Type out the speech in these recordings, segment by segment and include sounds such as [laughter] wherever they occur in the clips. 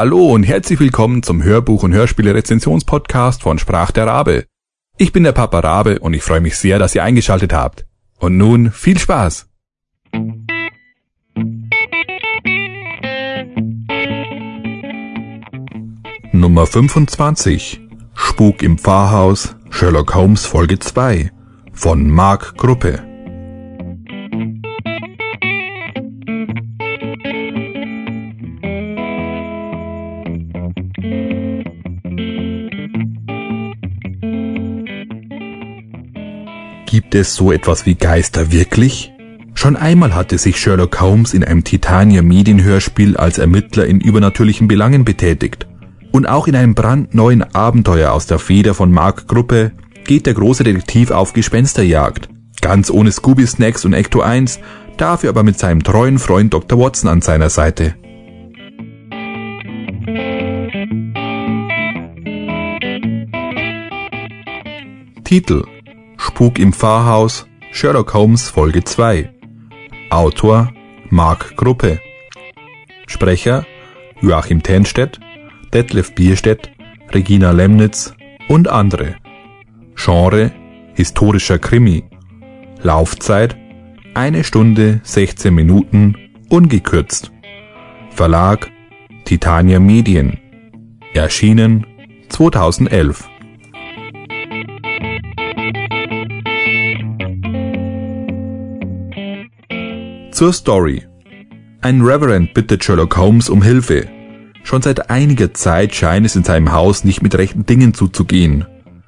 Hallo und herzlich willkommen zum Hörbuch- und Hörspiele-Rezensionspodcast von Sprach der Rabe. Ich bin der Papa Rabe und ich freue mich sehr, dass ihr eingeschaltet habt. Und nun viel Spaß! Nummer 25 Spuk im Pfarrhaus Sherlock Holmes Folge 2 von Mark Gruppe Gibt es so etwas wie Geister wirklich? Schon einmal hatte sich Sherlock Holmes in einem Titania Medienhörspiel als Ermittler in übernatürlichen Belangen betätigt. Und auch in einem brandneuen Abenteuer aus der Feder von Mark Gruppe geht der große Detektiv auf Gespensterjagd. Ganz ohne Scooby Snacks und Ecto 1, dafür aber mit seinem treuen Freund Dr. Watson an seiner Seite. Titel Spuk im Pfarrhaus Sherlock Holmes Folge 2 Autor Mark Gruppe Sprecher Joachim Tenstedt, Detlef Bierstedt, Regina Lemnitz und andere. Genre historischer Krimi. Laufzeit eine Stunde 16 Minuten ungekürzt. Verlag Titania Medien. Erschienen 2011. Zur Story. Ein Reverend bittet Sherlock Holmes um Hilfe. Schon seit einiger Zeit scheint es in seinem Haus nicht mit rechten Dingen zuzugehen.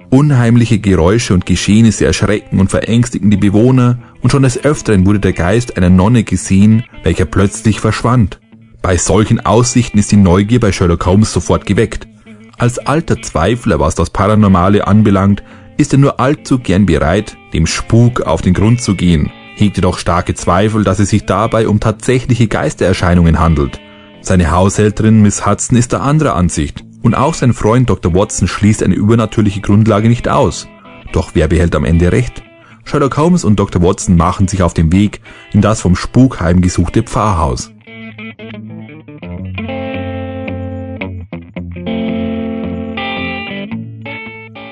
Unheimliche Geräusche und Geschehnisse erschrecken und verängstigen die Bewohner und schon des Öfteren wurde der Geist einer Nonne gesehen, welcher plötzlich verschwand. Bei solchen Aussichten ist die Neugier bei Sherlock Holmes sofort geweckt. Als alter Zweifler, was das Paranormale anbelangt, ist er nur allzu gern bereit, dem Spuk auf den Grund zu gehen hegte doch starke Zweifel, dass es sich dabei um tatsächliche Geistererscheinungen handelt. Seine Haushälterin Miss Hudson ist der anderer Ansicht und auch sein Freund Dr. Watson schließt eine übernatürliche Grundlage nicht aus. Doch wer behält am Ende recht? Sherlock Holmes und Dr. Watson machen sich auf den Weg in das vom Spuk heimgesuchte Pfarrhaus.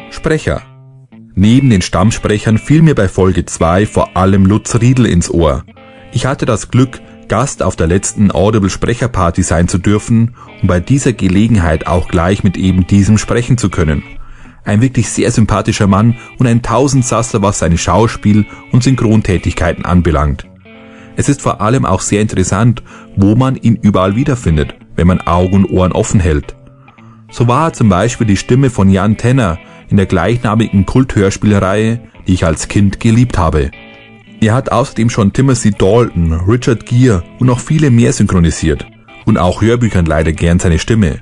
Sprecher Neben den Stammsprechern fiel mir bei Folge 2 vor allem Lutz Riedel ins Ohr. Ich hatte das Glück, Gast auf der letzten Audible Sprecherparty sein zu dürfen und bei dieser Gelegenheit auch gleich mit eben diesem sprechen zu können. Ein wirklich sehr sympathischer Mann und ein Tausendsasser, was seine Schauspiel- und Synchrontätigkeiten anbelangt. Es ist vor allem auch sehr interessant, wo man ihn überall wiederfindet, wenn man Augen und Ohren offen hält. So war zum Beispiel die Stimme von Jan Tenner in der gleichnamigen Kulthörspielreihe, die ich als Kind geliebt habe. Er hat außerdem schon Timothy Dalton, Richard Gere und noch viele mehr synchronisiert und auch Hörbüchern leider gern seine Stimme.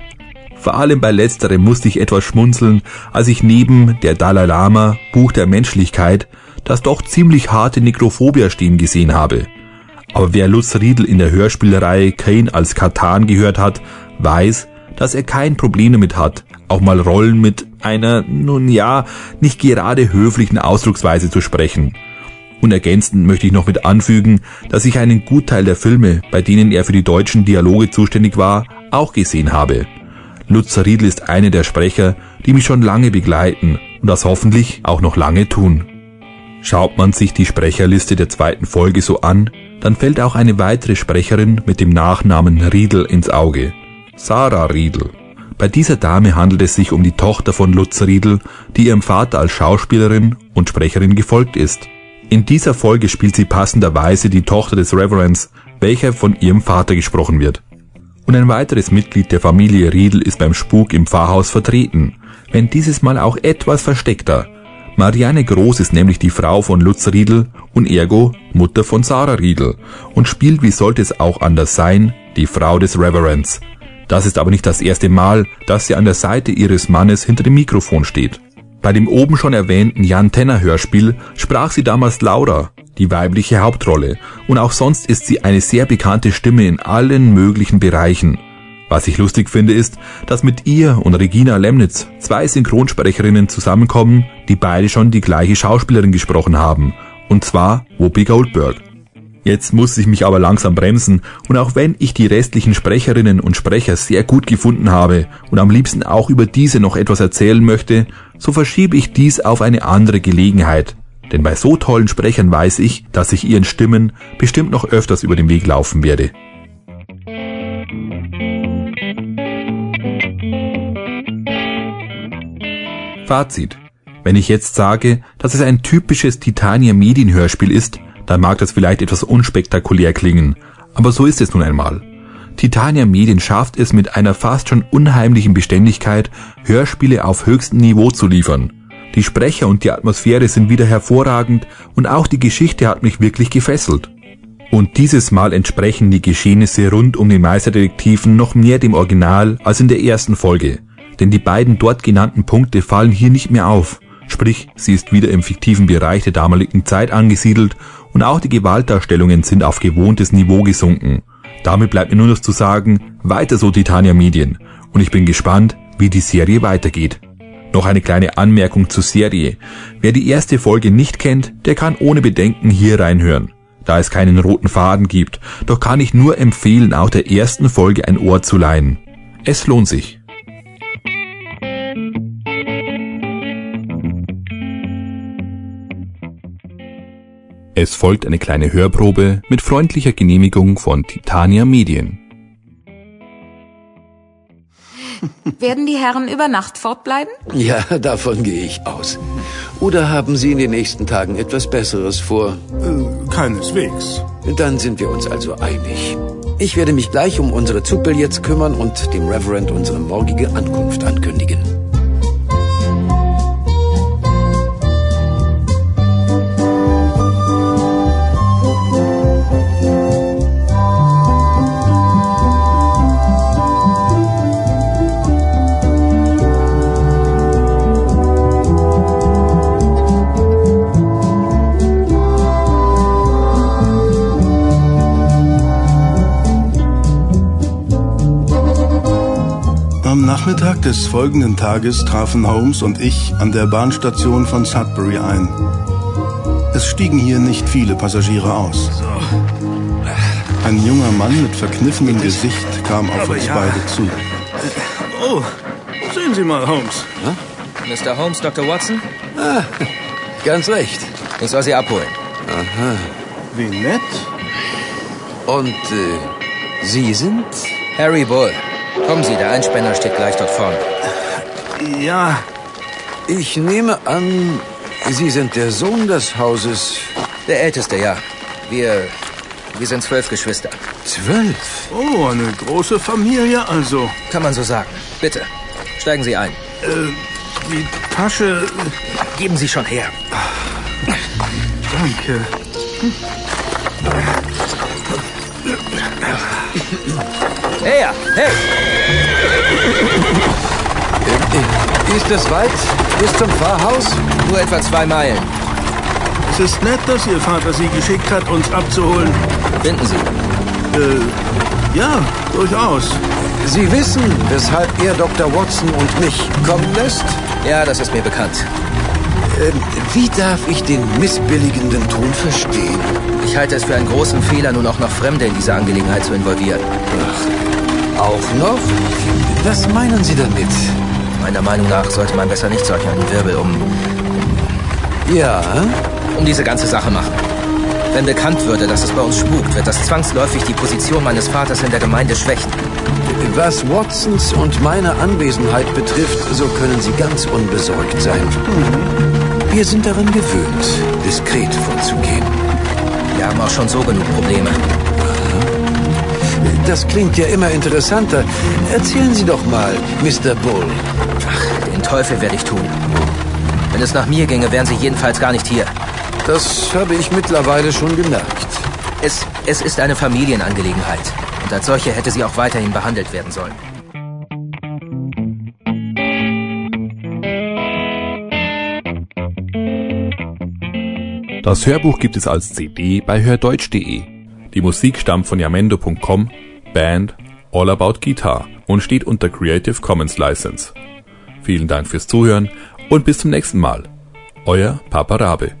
Vor allem bei letzterem musste ich etwas schmunzeln, als ich neben der Dalai Lama Buch der Menschlichkeit das doch ziemlich harte Nekrophobia stehen gesehen habe. Aber wer Lutz Riedel in der Hörspielreihe Kane als Katan gehört hat, weiß, dass er kein Problem damit hat, auch mal Rollen mit einer, nun ja, nicht gerade höflichen Ausdrucksweise zu sprechen. Und ergänzend möchte ich noch mit anfügen, dass ich einen Gutteil der Filme, bei denen er für die deutschen Dialoge zuständig war, auch gesehen habe. Lutz Riedl ist einer der Sprecher, die mich schon lange begleiten und das hoffentlich auch noch lange tun. Schaut man sich die Sprecherliste der zweiten Folge so an, dann fällt auch eine weitere Sprecherin mit dem Nachnamen Riedl ins Auge. Sarah Riedl. Bei dieser Dame handelt es sich um die Tochter von Lutz Riedel, die ihrem Vater als Schauspielerin und Sprecherin gefolgt ist. In dieser Folge spielt sie passenderweise die Tochter des Reverends, welcher von ihrem Vater gesprochen wird. Und ein weiteres Mitglied der Familie Riedel ist beim Spuk im Pfarrhaus vertreten, wenn dieses Mal auch etwas versteckter. Marianne Groß ist nämlich die Frau von Lutz Riedel und ergo Mutter von Sarah Riedel und spielt, wie sollte es auch anders sein, die Frau des Reverends, das ist aber nicht das erste Mal, dass sie an der Seite ihres Mannes hinter dem Mikrofon steht. Bei dem oben schon erwähnten Jan Tenner Hörspiel sprach sie damals Laura, die weibliche Hauptrolle, und auch sonst ist sie eine sehr bekannte Stimme in allen möglichen Bereichen. Was ich lustig finde ist, dass mit ihr und Regina Lemnitz zwei Synchronsprecherinnen zusammenkommen, die beide schon die gleiche Schauspielerin gesprochen haben, und zwar Whoopi Goldberg. Jetzt muss ich mich aber langsam bremsen und auch wenn ich die restlichen Sprecherinnen und Sprecher sehr gut gefunden habe und am liebsten auch über diese noch etwas erzählen möchte, so verschiebe ich dies auf eine andere Gelegenheit. Denn bei so tollen Sprechern weiß ich, dass ich ihren Stimmen bestimmt noch öfters über den Weg laufen werde. Fazit. Wenn ich jetzt sage, dass es ein typisches Titania Medienhörspiel ist, dann mag das vielleicht etwas unspektakulär klingen, aber so ist es nun einmal. Titania Medien schafft es mit einer fast schon unheimlichen Beständigkeit, Hörspiele auf höchstem Niveau zu liefern. Die Sprecher und die Atmosphäre sind wieder hervorragend und auch die Geschichte hat mich wirklich gefesselt. Und dieses Mal entsprechen die Geschehnisse rund um den Meisterdetektiven noch mehr dem Original als in der ersten Folge, denn die beiden dort genannten Punkte fallen hier nicht mehr auf. Sprich, sie ist wieder im fiktiven Bereich der damaligen Zeit angesiedelt und auch die Gewaltdarstellungen sind auf gewohntes Niveau gesunken. Damit bleibt mir nur noch zu sagen, weiter so Titania Medien und ich bin gespannt, wie die Serie weitergeht. Noch eine kleine Anmerkung zur Serie. Wer die erste Folge nicht kennt, der kann ohne Bedenken hier reinhören. Da es keinen roten Faden gibt, doch kann ich nur empfehlen, auch der ersten Folge ein Ohr zu leihen. Es lohnt sich. Es folgt eine kleine Hörprobe mit freundlicher Genehmigung von Titania Medien. [laughs] Werden die Herren über Nacht fortbleiben? Ja, [laughs] davon gehe ich aus. Oder haben Sie in den nächsten Tagen etwas Besseres vor? Äh, keineswegs. Dann sind wir uns also einig. Ich werde mich gleich um unsere Zugbillets kümmern und dem Reverend unsere morgige Ankunft ankündigen. Nachmittag des folgenden Tages trafen Holmes und ich an der Bahnstation von Sudbury ein. Es stiegen hier nicht viele Passagiere aus. Ein junger Mann mit verkniffenem Gesicht kam auf uns beide zu. Oh, sehen Sie mal, Holmes. Mr. Holmes, Dr. Watson? Ah, ganz recht. Ich soll Sie abholen. Aha. Wie nett. Und äh, Sie sind? Harry Bull. Kommen Sie, der Einspänner steht gleich dort vorne. Ja, Ich nehme an, Sie sind der Sohn des Hauses Der Älteste, ja. Wir, wir sind zwölf Geschwister. zwölf. oh, eine große Familie also. Kann man so sagen. Bitte, steigen Sie ein. Äh, die Tasche, Geben Sie schon her. danke. Her, hey! Äh, Ist es weit bis zum Pfarrhaus? Nur etwa zwei Meilen. Es ist nett, dass Ihr Vater Sie geschickt hat, uns abzuholen. Finden Sie. Äh, ja, durchaus. Sie wissen, weshalb er Dr. Watson und mich kommen lässt? Ja, das ist mir bekannt. Ähm, wie darf ich den missbilligenden Ton verstehen? Ich halte es für einen großen Fehler, nun auch noch Fremde in diese Angelegenheit zu involvieren. Auch noch? Was meinen Sie damit? Meiner Meinung nach sollte man besser nicht solch einen Wirbel um, Ja, um diese ganze Sache machen. Wenn bekannt würde, dass es bei uns spukt, wird das zwangsläufig die Position meines Vaters in der Gemeinde schwächen. was Watsons und meine Anwesenheit betrifft, so können Sie ganz unbesorgt sein. Wir sind daran gewöhnt, diskret vorzugehen. Wir haben auch schon so genug Probleme. Das klingt ja immer interessanter. Erzählen Sie doch mal, Mr. Bull. Ach, den Teufel werde ich tun. Wenn es nach mir ginge, wären Sie jedenfalls gar nicht hier. Das habe ich mittlerweile schon gemerkt. Es, es ist eine Familienangelegenheit. Und als solche hätte sie auch weiterhin behandelt werden sollen. Das Hörbuch gibt es als CD bei hördeutsch.de. Die Musik stammt von yamendo.com, Band All About Guitar und steht unter Creative Commons License. Vielen Dank fürs Zuhören und bis zum nächsten Mal. Euer Papa Rabe.